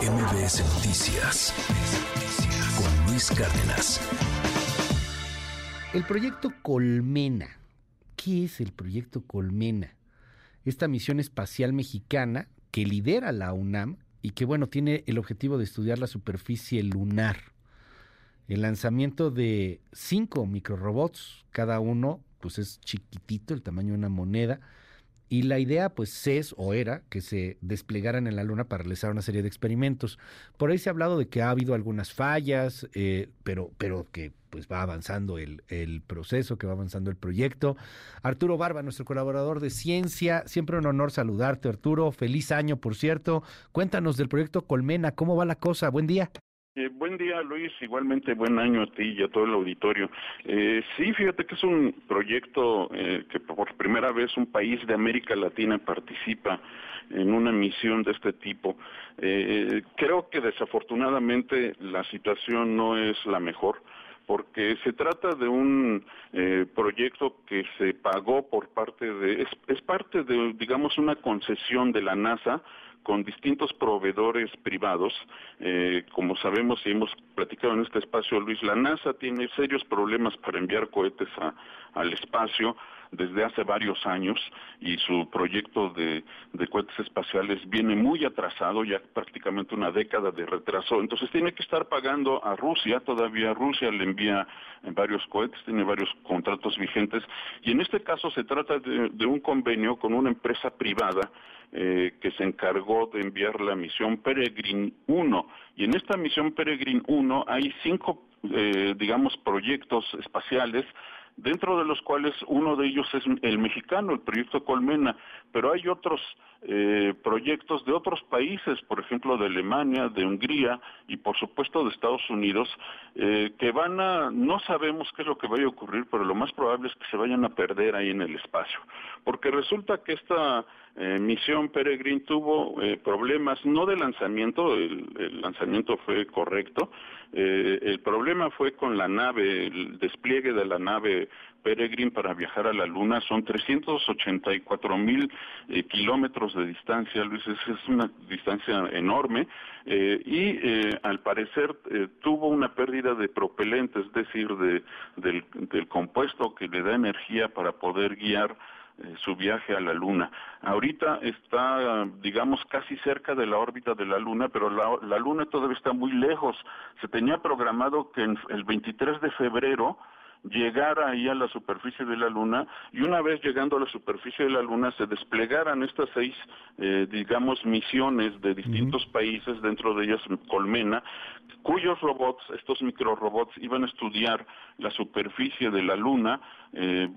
MBS Noticias con Luis Cárdenas. El proyecto Colmena. ¿Qué es el proyecto Colmena? Esta misión espacial mexicana que lidera la UNAM y que, bueno, tiene el objetivo de estudiar la superficie lunar. El lanzamiento de cinco microrobots, cada uno pues es chiquitito, el tamaño de una moneda, y la idea pues es o era que se desplegaran en la Luna para realizar una serie de experimentos. Por ahí se ha hablado de que ha habido algunas fallas, eh, pero, pero que pues va avanzando el, el, proceso, que va avanzando el proyecto. Arturo Barba, nuestro colaborador de ciencia, siempre un honor saludarte Arturo, feliz año por cierto. Cuéntanos del proyecto Colmena, ¿cómo va la cosa? Buen día. Eh, buen día, Luis. Igualmente, buen año a ti y a todo el auditorio. Eh, sí, fíjate que es un proyecto eh, que por primera vez un país de América Latina participa en una misión de este tipo. Eh, creo que desafortunadamente la situación no es la mejor porque se trata de un proyecto que se pagó por parte de, es parte de, digamos, una concesión de la NASA con distintos proveedores privados. Eh, como sabemos y hemos platicado en este espacio, Luis, la NASA tiene serios problemas para enviar cohetes a, al espacio desde hace varios años y su proyecto de, cohetes espaciales viene muy atrasado, ya prácticamente una década de retraso. Entonces tiene que estar pagando a Rusia, todavía Rusia le envía varios cohetes, tiene varios contratos vigentes y en este caso se trata de, de un convenio con una empresa privada eh, que se encargó de enviar la misión Peregrine 1. Y en esta misión Peregrine 1 hay cinco, eh, digamos, proyectos espaciales dentro de los cuales uno de ellos es el mexicano, el proyecto Colmena, pero hay otros eh, proyectos de otros países, por ejemplo de Alemania, de Hungría y por supuesto de Estados Unidos, eh, que van a, no sabemos qué es lo que vaya a ocurrir, pero lo más probable es que se vayan a perder ahí en el espacio, porque resulta que esta eh, misión Peregrine tuvo eh, problemas no de lanzamiento, el, lanzamiento fue correcto, el problema fue con la nave, el despliegue de la nave Peregrine para viajar a la Luna, son 384 mil eh, kilómetros de distancia, Luis, es, es una distancia enorme, eh, y al parecer tuvo una pérdida de propelente, es decir, de, del, compuesto que le da energía para poder guiar eh, su viaje a la Luna. Ahorita está, digamos, casi cerca de la órbita de la Luna, pero la, la Luna todavía está muy lejos. Se tenía programado que en, el 23 de febrero llegar ahí a la superficie de la Luna y una vez llegando a la superficie de la Luna se desplegaran estas seis, eh, digamos, misiones de distintos uh -huh. países, dentro de ellas Colmena, cuyos robots, estos microrobots, iban a estudiar la superficie de la Luna. Eh,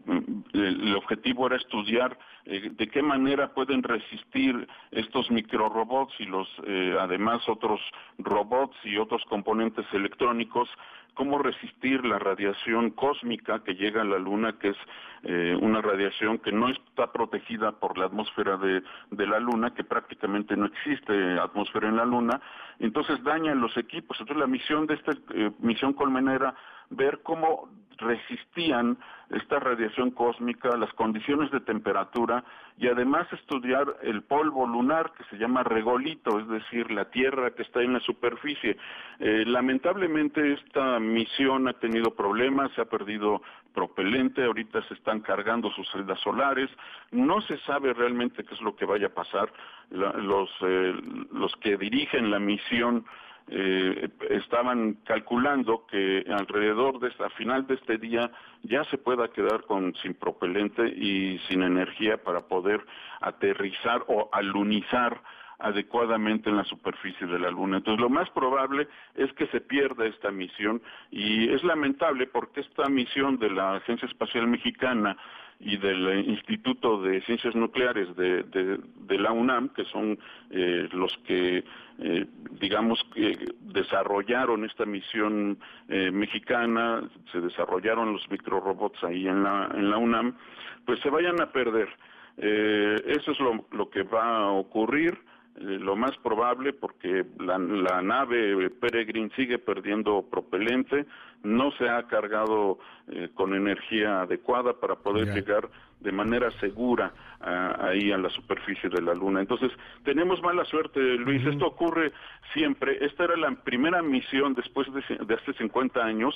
el objetivo era estudiar eh, de qué manera pueden resistir estos microrobots y los, eh, además, otros robots y otros componentes electrónicos cómo resistir la radiación cósmica que llega a la Luna, que es eh, una radiación que no está protegida por la atmósfera de, de, la Luna, que prácticamente no existe atmósfera en la Luna, entonces dañan los equipos. Entonces la misión de esta eh, misión colmenera ver cómo resistían esta radiación cósmica, las condiciones de temperatura y además estudiar el polvo lunar que se llama regolito, es decir, la tierra que está en la superficie. Eh, lamentablemente esta misión ha tenido problemas, se ha perdido propelente, ahorita se están cargando sus celdas solares, no se sabe realmente qué es lo que vaya a pasar. Los, eh, los que dirigen la misión eh, estaban calculando que alrededor de esta, final de este día ya se pueda quedar con sin propelente y sin energía para poder aterrizar o alunizar adecuadamente en la superficie de la Luna. Entonces, lo más probable es que se pierda esta misión y es lamentable porque esta misión de la Agencia Espacial Mexicana y del Instituto de Ciencias Nucleares de, la UNAM, que son eh, los que, eh, digamos, que desarrollaron esta misión eh, mexicana, se desarrollaron los microrobots ahí en la, en la UNAM, pues se vayan a perder. eso es lo que va a ocurrir eh, lo más probable, porque la, nave Peregrine sigue perdiendo propelente, no se ha cargado eh, con energía adecuada para poder llegar de manera segura ahí a la superficie de la Luna. Entonces, tenemos mala suerte, Luis. Esto ocurre siempre. Esta era la primera misión después de, de hace 50 años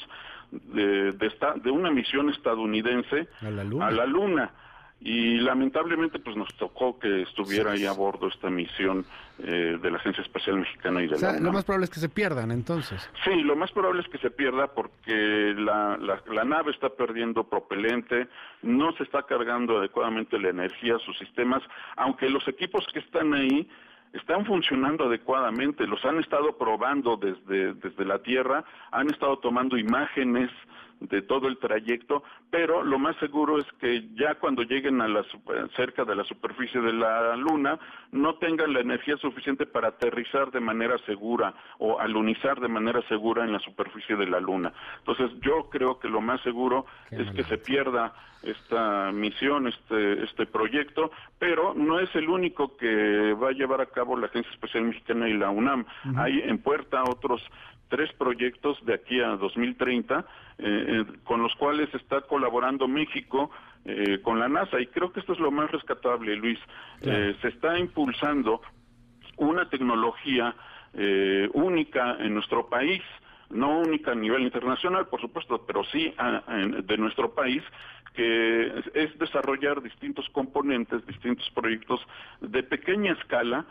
de, de, esta, de una misión estadounidense a la Luna y lamentablemente pues nos tocó que estuviera ahí a bordo esta misión eh, de la Agencia Espacial Mexicana y de o sea, Lo más probable es que se pierdan entonces. Sí, lo más probable es que se pierda porque la, la, nave está perdiendo propelente, no se está cargando adecuadamente la energía, sus sistemas, aunque los equipos que están ahí están funcionando adecuadamente, los han estado probando desde, desde la Tierra, han estado tomando imágenes, de todo el trayecto, pero lo más seguro es que ya cuando lleguen a la cerca de la superficie de la Luna no tengan la energía suficiente para aterrizar de manera segura o alunizar de manera segura en la superficie de la Luna. Entonces yo creo que lo más seguro es que se pierda esta misión, este, este proyecto, pero no es el único que va a llevar a cabo la Agencia Espacial Mexicana y la UNAM. Hay en puerta otros tres proyectos de aquí a 2030 eh, eh, con los cuales está colaborando México eh, con la NASA y creo que esto es lo más rescatable, Luis. se está impulsando una tecnología única en nuestro país no única a nivel internacional, por supuesto, pero sí de nuestro país, que es desarrollar distintos componentes, distintos proyectos de pequeña escala,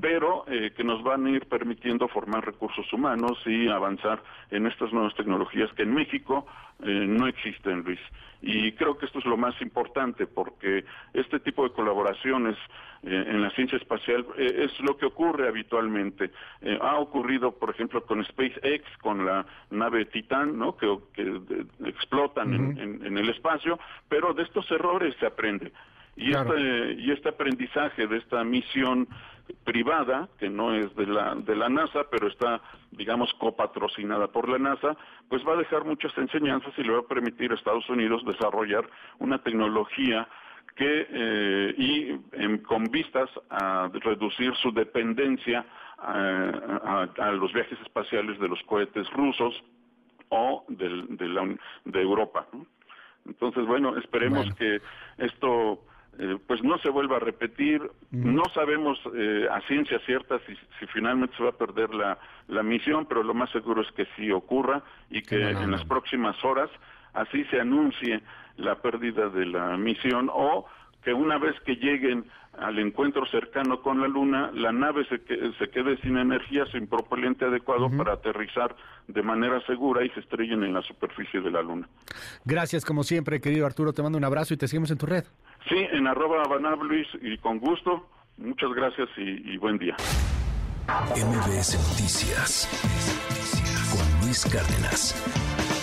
pero eh, que nos van a ir permitiendo formar recursos humanos y avanzar en estas nuevas tecnologías que en México eh, no existen, Luis. Y creo que esto es lo más importante porque este tipo de colaboraciones eh, en la ciencia espacial es lo que ocurre habitualmente. ha ocurrido, por ejemplo, con SpaceX, con la nave Titan, ¿no? que, explotan en el espacio, pero de estos errores se aprende. Y, este, y este aprendizaje de esta misión privada, que no es de la, de la NASA, pero está, digamos, copatrocinada por la NASA, pues va a dejar muchas enseñanzas y le va a permitir a Estados Unidos desarrollar una tecnología que, eh, y con vistas a reducir su dependencia a, los viajes espaciales de los cohetes rusos o del, de, la, de Europa. Entonces, bueno, esperemos que esto eh, pues no se vuelva a repetir. No sabemos eh, a ciencia cierta si, si, finalmente se va a perder la, la misión, pero lo más seguro es que sí ocurra y que en las próximas horas así se anuncie la pérdida de la misión o que una vez que lleguen al encuentro cercano con la Luna, la nave se, se quede sin energía, sin propelente adecuado para aterrizar de manera segura y se estrellen en la superficie de la Luna. Gracias, como siempre, querido Arturo. Te mando un abrazo y te seguimos en tu red. Sí, en arroba Luis y con gusto. Muchas gracias y, y buen día. MBS Noticias con Luis Cárdenas.